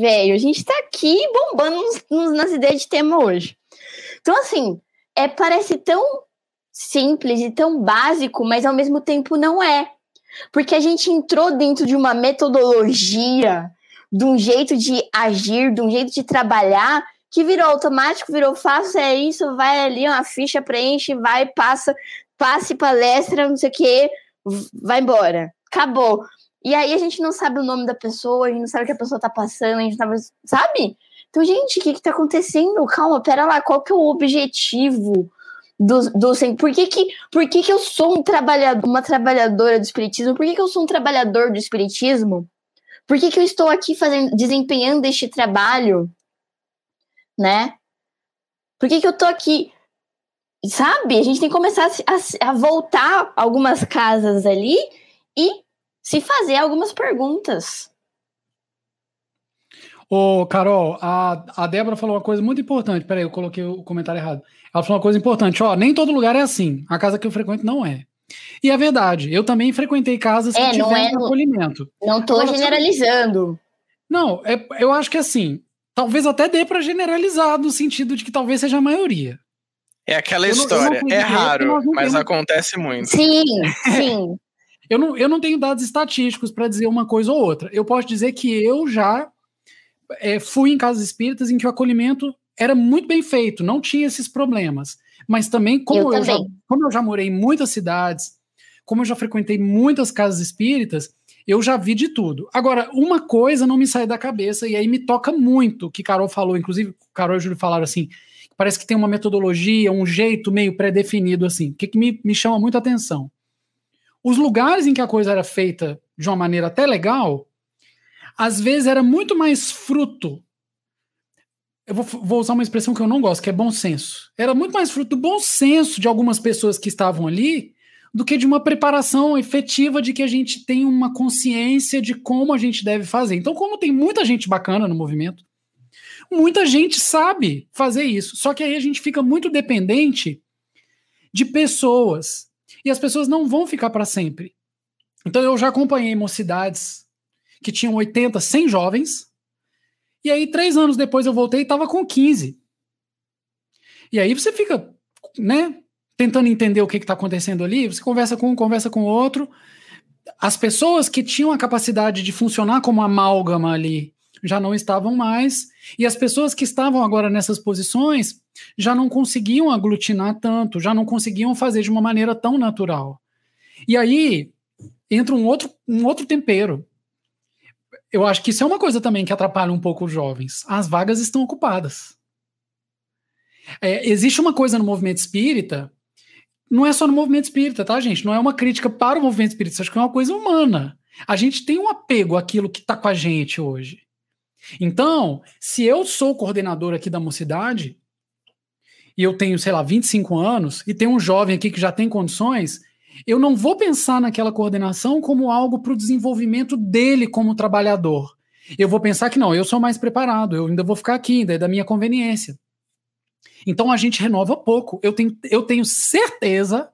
velho, a gente tá aqui bombando nos, nos, nas ideias de tema hoje. Então, assim, é, parece tão simples e tão básico, mas ao mesmo tempo não é. Porque a gente entrou dentro de uma metodologia, de um jeito de agir, de um jeito de trabalhar, que virou automático, virou fácil, é isso, vai ali, uma ficha, preenche, vai, passa, passe palestra, não sei o quê, vai embora. Acabou. E aí a gente não sabe o nome da pessoa, a gente não sabe o que a pessoa tá passando, a gente não sabe? Então, gente, o que que tá acontecendo? Calma, pera lá, qual que é o objetivo? Do, do por que que, por que que eu sou um trabalhador, uma trabalhadora do espiritismo? Por que que eu sou um trabalhador do espiritismo? Por que que eu estou aqui fazendo, desempenhando este trabalho? Né? Por que que eu estou aqui? Sabe? A gente tem que começar a, a voltar algumas casas ali e se fazer algumas perguntas. Ô, Carol, a, a Débora falou uma coisa muito importante. Peraí, eu coloquei o comentário errado. Ela falou uma coisa importante. Ó, nem todo lugar é assim. A casa que eu frequento não é. E é verdade. Eu também frequentei casas que é, tiveram é, acolhimento. Não estou generalizando. Não, é, eu acho que assim, talvez até dê para generalizar no sentido de que talvez seja a maioria. É aquela eu história. Não, é raro, mas acontece muito. Sim, sim. eu, não, eu não tenho dados estatísticos para dizer uma coisa ou outra. Eu posso dizer que eu já é, fui em casas espíritas em que o acolhimento era muito bem feito, não tinha esses problemas. Mas também, como eu, eu já, como eu já morei em muitas cidades, como eu já frequentei muitas casas espíritas, eu já vi de tudo. Agora, uma coisa não me sai da cabeça, e aí me toca muito, que Carol falou, inclusive, Carol e Júlio falaram assim, parece que tem uma metodologia, um jeito meio pré-definido, assim. O que, que me, me chama muito atenção? Os lugares em que a coisa era feita de uma maneira até legal, às vezes era muito mais fruto. Eu vou, vou, usar uma expressão que eu não gosto, que é bom senso. Era muito mais fruto do bom senso de algumas pessoas que estavam ali do que de uma preparação efetiva de que a gente tem uma consciência de como a gente deve fazer. Então, como tem muita gente bacana no movimento, muita gente sabe fazer isso. Só que aí a gente fica muito dependente de pessoas. E as pessoas não vão ficar para sempre. Então, eu já acompanhei mocidades que tinham 80, 100 jovens. E aí, três anos depois, eu voltei e estava com 15. E aí você fica, né, tentando entender o que está acontecendo ali. Você conversa com um, conversa com o outro. As pessoas que tinham a capacidade de funcionar como amálgama ali já não estavam mais, e as pessoas que estavam agora nessas posições já não conseguiam aglutinar tanto, já não conseguiam fazer de uma maneira tão natural. E aí entra um outro, um outro tempero. Eu acho que isso é uma coisa também que atrapalha um pouco os jovens. As vagas estão ocupadas. É, existe uma coisa no movimento espírita, não é só no movimento espírita, tá, gente? Não é uma crítica para o movimento espírita, acho que é uma coisa humana. A gente tem um apego àquilo que está com a gente hoje. Então, se eu sou coordenador aqui da mocidade, e eu tenho, sei lá, 25 anos, e tem um jovem aqui que já tem condições, eu não vou pensar naquela coordenação como algo para o desenvolvimento dele como trabalhador. Eu vou pensar que não, eu sou mais preparado, eu ainda vou ficar aqui, ainda é da minha conveniência. Então a gente renova pouco. Eu tenho, eu tenho certeza,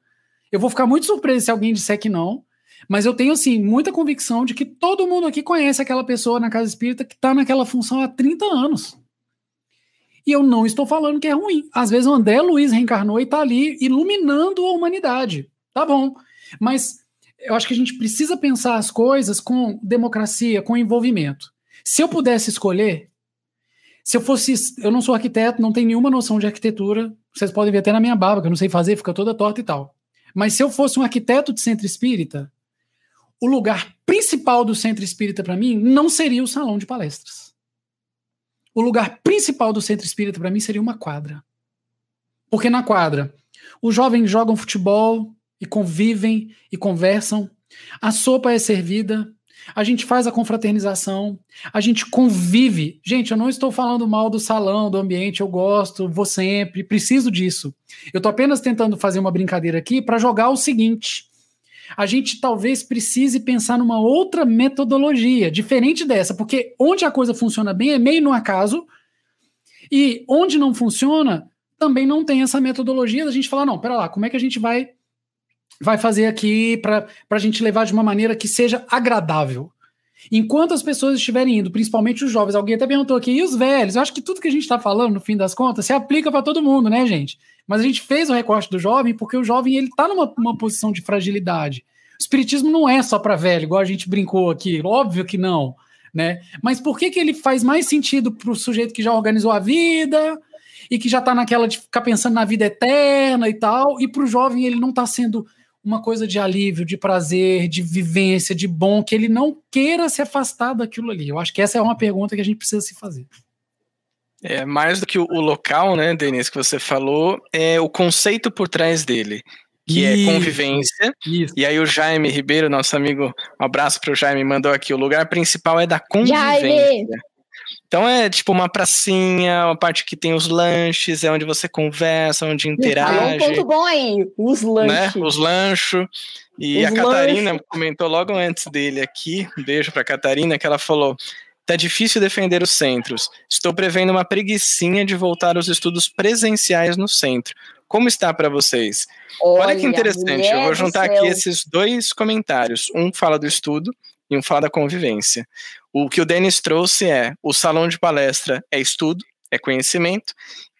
eu vou ficar muito surpreso se alguém disser que não, mas eu tenho, assim, muita convicção de que todo mundo aqui conhece aquela pessoa na casa espírita que está naquela função há 30 anos. E eu não estou falando que é ruim. Às vezes o André Luiz reencarnou e está ali iluminando a humanidade. Tá bom. Mas eu acho que a gente precisa pensar as coisas com democracia, com envolvimento. Se eu pudesse escolher, se eu fosse. Eu não sou arquiteto, não tenho nenhuma noção de arquitetura. Vocês podem ver até na minha barba, que eu não sei fazer, fica toda torta e tal. Mas se eu fosse um arquiteto de centro espírita, o lugar principal do centro espírita para mim não seria o salão de palestras. O lugar principal do centro espírita para mim seria uma quadra. Porque na quadra, os jovens jogam futebol e convivem e conversam, a sopa é servida, a gente faz a confraternização, a gente convive. Gente, eu não estou falando mal do salão, do ambiente, eu gosto, vou sempre, preciso disso. Eu estou apenas tentando fazer uma brincadeira aqui para jogar o seguinte: a gente talvez precise pensar numa outra metodologia, diferente dessa, porque onde a coisa funciona bem é meio no acaso, e onde não funciona, também não tem essa metodologia da gente falar, não, pera lá, como é que a gente vai vai fazer aqui para a gente levar de uma maneira que seja agradável? Enquanto as pessoas estiverem indo, principalmente os jovens, alguém até perguntou aqui, e os velhos? Eu acho que tudo que a gente está falando, no fim das contas, se aplica para todo mundo, né, gente? Mas a gente fez o recorte do jovem porque o jovem ele está numa posição de fragilidade. O espiritismo não é só para velho, igual a gente brincou aqui, óbvio que não, né? Mas por que, que ele faz mais sentido para o sujeito que já organizou a vida e que já está naquela de ficar pensando na vida eterna e tal, e para o jovem ele não está sendo uma coisa de alívio, de prazer, de vivência, de bom, que ele não queira se afastar daquilo ali? Eu acho que essa é uma pergunta que a gente precisa se fazer. É, mais do que o, o local, né, Denise, que você falou, é o conceito por trás dele, que é isso, é convivência. Isso. E aí o Jaime Ribeiro, nosso amigo, um abraço para o Jaime, mandou aqui, o lugar principal é da convivência. Jaime. Então é tipo uma pracinha, uma parte que tem os lanches, é onde você conversa, onde interage. É um ponto bom aí, os lanches. Né? Os lanchos. E os a Catarina comentou logo antes dele aqui, um beijo para Catarina, que ela falou: Tá difícil defender os centros. Estou prevendo uma preguiçinha de voltar aos estudos presenciais no centro. Como está para vocês? Olha, Olha, que interessante. Eu vou juntar aqui esses dois comentários. Um fala do estudo e um fala da convivência. O que o Denis trouxe é: o salão de palestra é estudo, é conhecimento,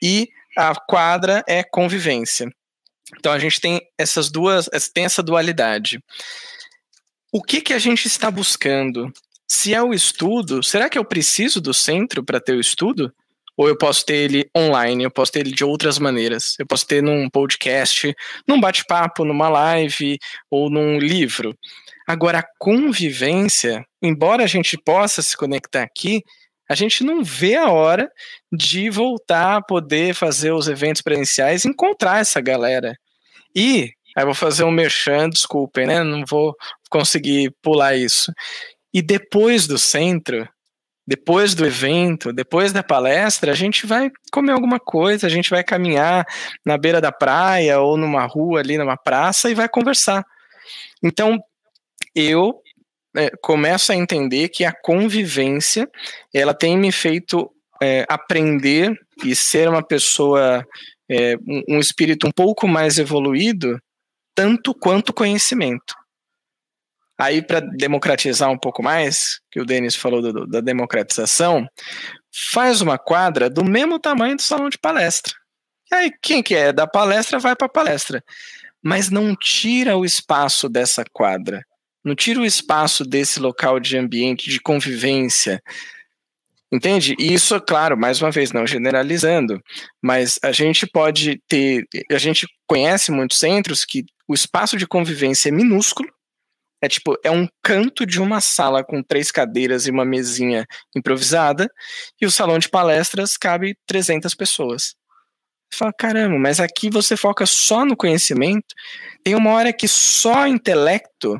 e a quadra é convivência. Então a gente tem essas duas, tem essa dualidade. O que, que a gente está buscando se é o estudo, será que eu preciso do centro para ter o estudo? Ou eu posso ter ele online, eu posso ter ele de outras maneiras. Eu posso ter num podcast, num bate-papo, numa live ou num livro. Agora, a convivência, embora a gente possa se conectar aqui, a gente não vê a hora de voltar a poder fazer os eventos presenciais e encontrar essa galera. E, aí vou fazer um merchan, desculpem, né? Não vou conseguir pular isso. E depois do centro, depois do evento, depois da palestra, a gente vai comer alguma coisa, a gente vai caminhar na beira da praia ou numa rua ali, numa praça e vai conversar. Então, eu é, começo a entender que a convivência, ela tem me feito é, aprender e ser uma pessoa, é, um, um espírito um pouco mais evoluído, tanto quanto conhecimento. Aí, para democratizar um pouco mais, que o Denis falou do, da democratização, faz uma quadra do mesmo tamanho do salão de palestra. E aí, quem que é da palestra vai para a palestra. Mas não tira o espaço dessa quadra, não tira o espaço desse local de ambiente, de convivência. Entende? E isso, claro, mais uma vez, não generalizando, mas a gente pode ter. A gente conhece muitos centros que o espaço de convivência é minúsculo. É tipo, é um canto de uma sala com três cadeiras e uma mesinha improvisada, e o salão de palestras cabe 300 pessoas. Você fala, caramba, mas aqui você foca só no conhecimento. Tem uma hora que só intelecto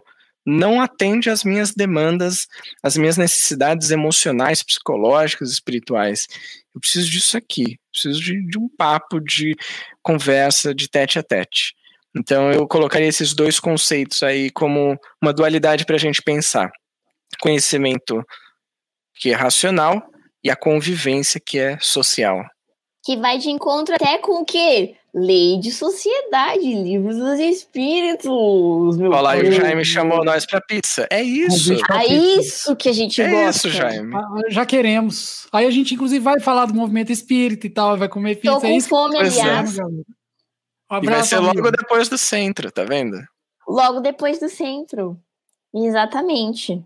não atende às minhas demandas, às minhas necessidades emocionais, psicológicas, espirituais. Eu preciso disso aqui, preciso de, de um papo, de conversa, de tete a tete. Então eu colocaria esses dois conceitos aí como uma dualidade para a gente pensar: conhecimento que é racional e a convivência que é social. Que vai de encontro até com o quê? Lei de sociedade, livros dos espíritos. Meu Olha lá, o Jaime chamou nós pra pizza. É isso. É isso que a gente é gosta. É isso, Jaime. Ah, já queremos. Aí a gente, inclusive, vai falar do movimento espírita e tal, vai comer pizza. Tô com é isso fome, aliás. É. Um abraço, e vai ser amigo. logo depois do centro, tá vendo? Logo depois do centro. Exatamente.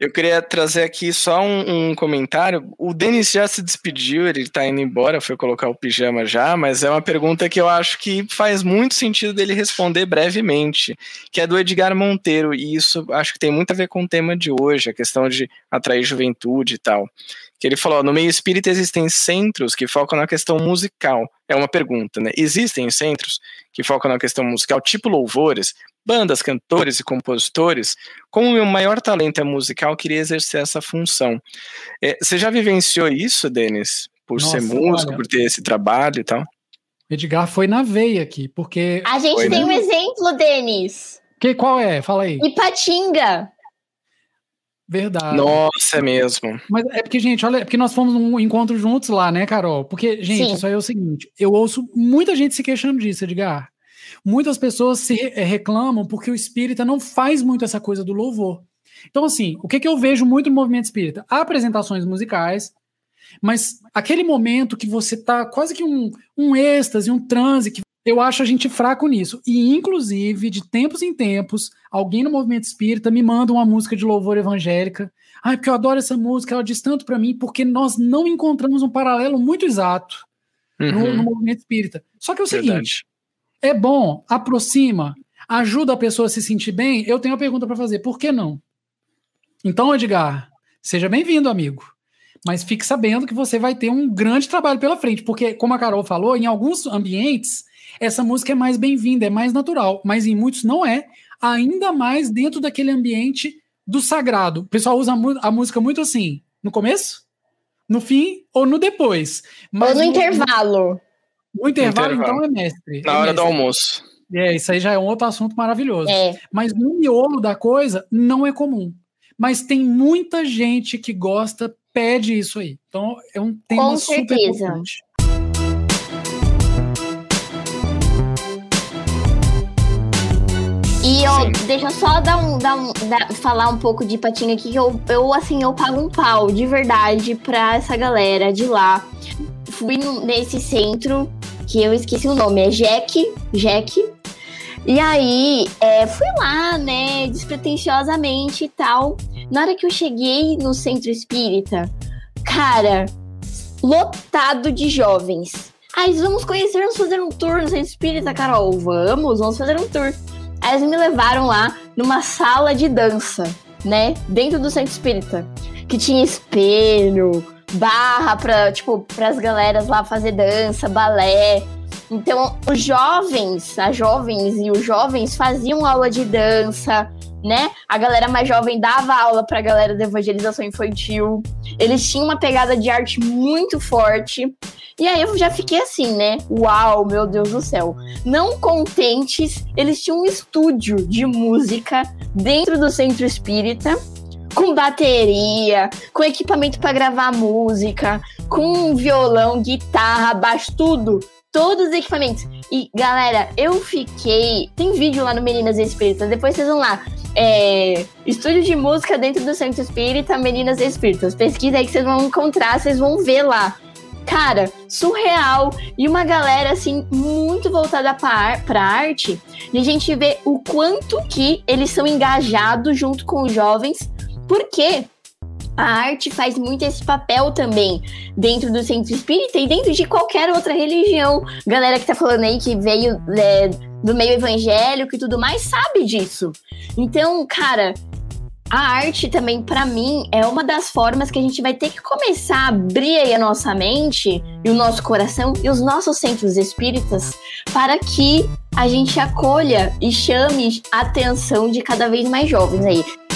Eu queria trazer aqui só um, um, comentário. O Denis já se despediu, ele tá indo embora, foi colocar o pijama já, mas é uma pergunta que eu acho que faz muito sentido dele responder brevemente, que é do Edgar Monteiro, e isso acho que tem muito a ver com o tema de hoje, a questão de atrair juventude e tal. Que ele falou: no meio espírita existem centros que focam na questão musical. É uma pergunta, né? Existem centros que focam na questão musical, tipo louvores, bandas, cantores e compositores, como o meu maior talento é musical, queria exercer essa função. É, você já vivenciou isso, Denis? Por Nossa, ser músico, olha. por ter esse trabalho e tal? Edgar foi na veia aqui, porque. A gente foi, tem né? um exemplo, Denis. Que, qual é? Fala aí. Ipatinga. Verdade. Nossa, é mesmo. Mas é porque, gente, olha, é porque nós fomos num encontro juntos lá, né, Carol? Porque, gente, Sim. isso aí é o seguinte: eu ouço muita gente se queixando disso, Edgar. Muitas pessoas se eh, reclamam porque o espírita não faz muito essa coisa do louvor. Então, assim, o que, que eu vejo muito no movimento espírita? Há apresentações musicais, mas aquele momento que você tá quase que um, um êxtase, um transe, que eu acho a gente fraco nisso. E, inclusive, de tempos em tempos, alguém no movimento espírita me manda uma música de louvor evangélica. Ai, porque eu adoro essa música, ela diz tanto para mim, porque nós não encontramos um paralelo muito exato uhum. no, no, movimento espírita. Só que é o Verdade. seguinte: é bom, aproxima, ajuda a pessoa a se sentir bem. Eu tenho uma pergunta para fazer: por que não? Então, Edgar, seja bem-vindo, amigo. Mas fique sabendo que você vai ter um grande trabalho pela frente, porque, como a Carol falou, em alguns ambientes essa música é mais bem-vinda, é mais natural, mas em muitos não é, ainda mais dentro daquele ambiente do sagrado. O pessoal usa a música muito assim, no começo, no fim ou no depois. Mas ou no, no intervalo. No intervalo, intervalo, então, é mestre. Na é hora mestre. do almoço. É, isso aí já é um outro assunto maravilhoso. É. Mas no miolo da coisa, não é comum. Mas tem muita gente que gosta, pede isso aí. Então, é um tema Com super certeza. importante. E eu, deixa eu só dar um, dar um, dar, falar um pouco de patinho aqui, que eu, eu, assim, eu pago um pau de verdade pra essa galera de lá. Fui no, nesse centro, que eu esqueci o nome, é Jack, Jack. E aí, é, fui lá, né, despretensiosamente e tal. Na hora que eu cheguei no centro espírita, cara, lotado de jovens. Aí, vamos conhecer, vamos fazer um tour no centro espírita, Carol. Vamos, vamos fazer um tour. Aí eles me levaram lá numa sala de dança, né? Dentro do centro espírita. Que tinha espelho, barra pra, tipo, pras galeras lá fazer dança, balé. Então, os jovens, as jovens e os jovens faziam aula de dança, né? A galera mais jovem dava aula pra galera da evangelização infantil. Eles tinham uma pegada de arte muito forte. E aí eu já fiquei assim, né? Uau, meu Deus do céu. Não contentes, eles tinham um estúdio de música dentro do centro espírita, com bateria, com equipamento para gravar música, com violão, guitarra, baixo, tudo. Todos os equipamentos. E, galera, eu fiquei. Tem vídeo lá no Meninas Espíritas, depois vocês vão lá. É, estúdio de música dentro do Centro Espírita, Meninas Espíritas. Pesquisa aí que vocês vão encontrar, vocês vão ver lá cara, surreal. E uma galera, assim, muito voltada pra arte. E a gente vê o quanto que eles são engajados junto com os jovens. Porque a arte faz muito esse papel também dentro do centro espírita e dentro de qualquer outra religião. Galera que tá falando aí que veio é, do meio evangélico e tudo mais sabe disso. Então, cara, a arte também, para mim, é uma das formas que a gente vai ter que começar a abrir a nossa mente e o nosso coração e os nossos centros espíritas para que a gente acolha e chame a atenção de cada vez mais jovens aí.